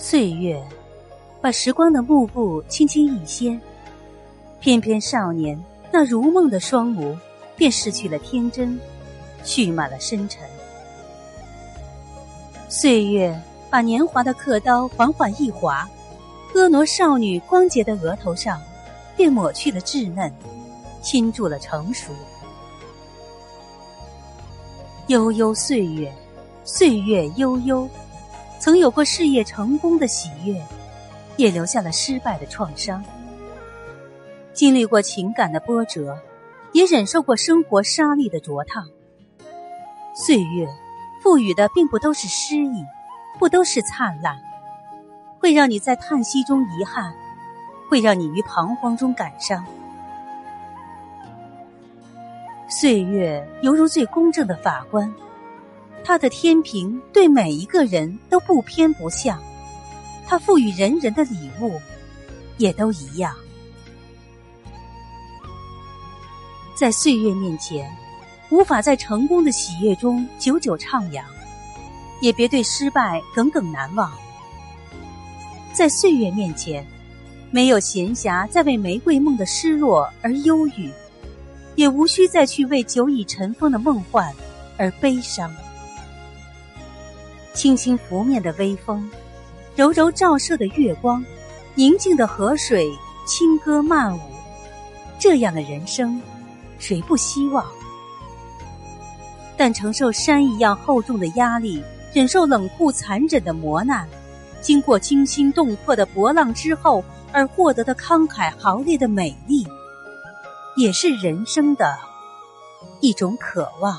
岁月把时光的幕布轻轻一掀，翩翩少年那如梦的双眸，便失去了天真，蓄满了深沉。岁月把年华的刻刀缓缓一划，婀娜少女光洁的额头上，便抹去了稚嫩，倾注了成熟。悠悠岁月，岁月悠悠，曾有过事业成功的喜悦，也留下了失败的创伤。经历过情感的波折，也忍受过生活沙砾的灼烫。岁月赋予的并不都是诗意，不都是灿烂，会让你在叹息中遗憾，会让你于彷徨中感伤。岁月犹如最公正的法官，他的天平对每一个人都不偏不向，他赋予人人的礼物也都一样。在岁月面前，无法在成功的喜悦中久久徜徉，也别对失败耿耿难忘。在岁月面前，没有闲暇再为玫瑰梦的失落而忧郁。也无需再去为久已尘封的梦幻而悲伤。轻轻拂面的微风，柔柔照射的月光，宁静的河水，轻歌曼舞，这样的人生，谁不希望？但承受山一样厚重的压力，忍受冷酷残忍的磨难，经过惊心动魄的波浪之后，而获得的慷慨豪烈的美丽。也是人生的一种渴望。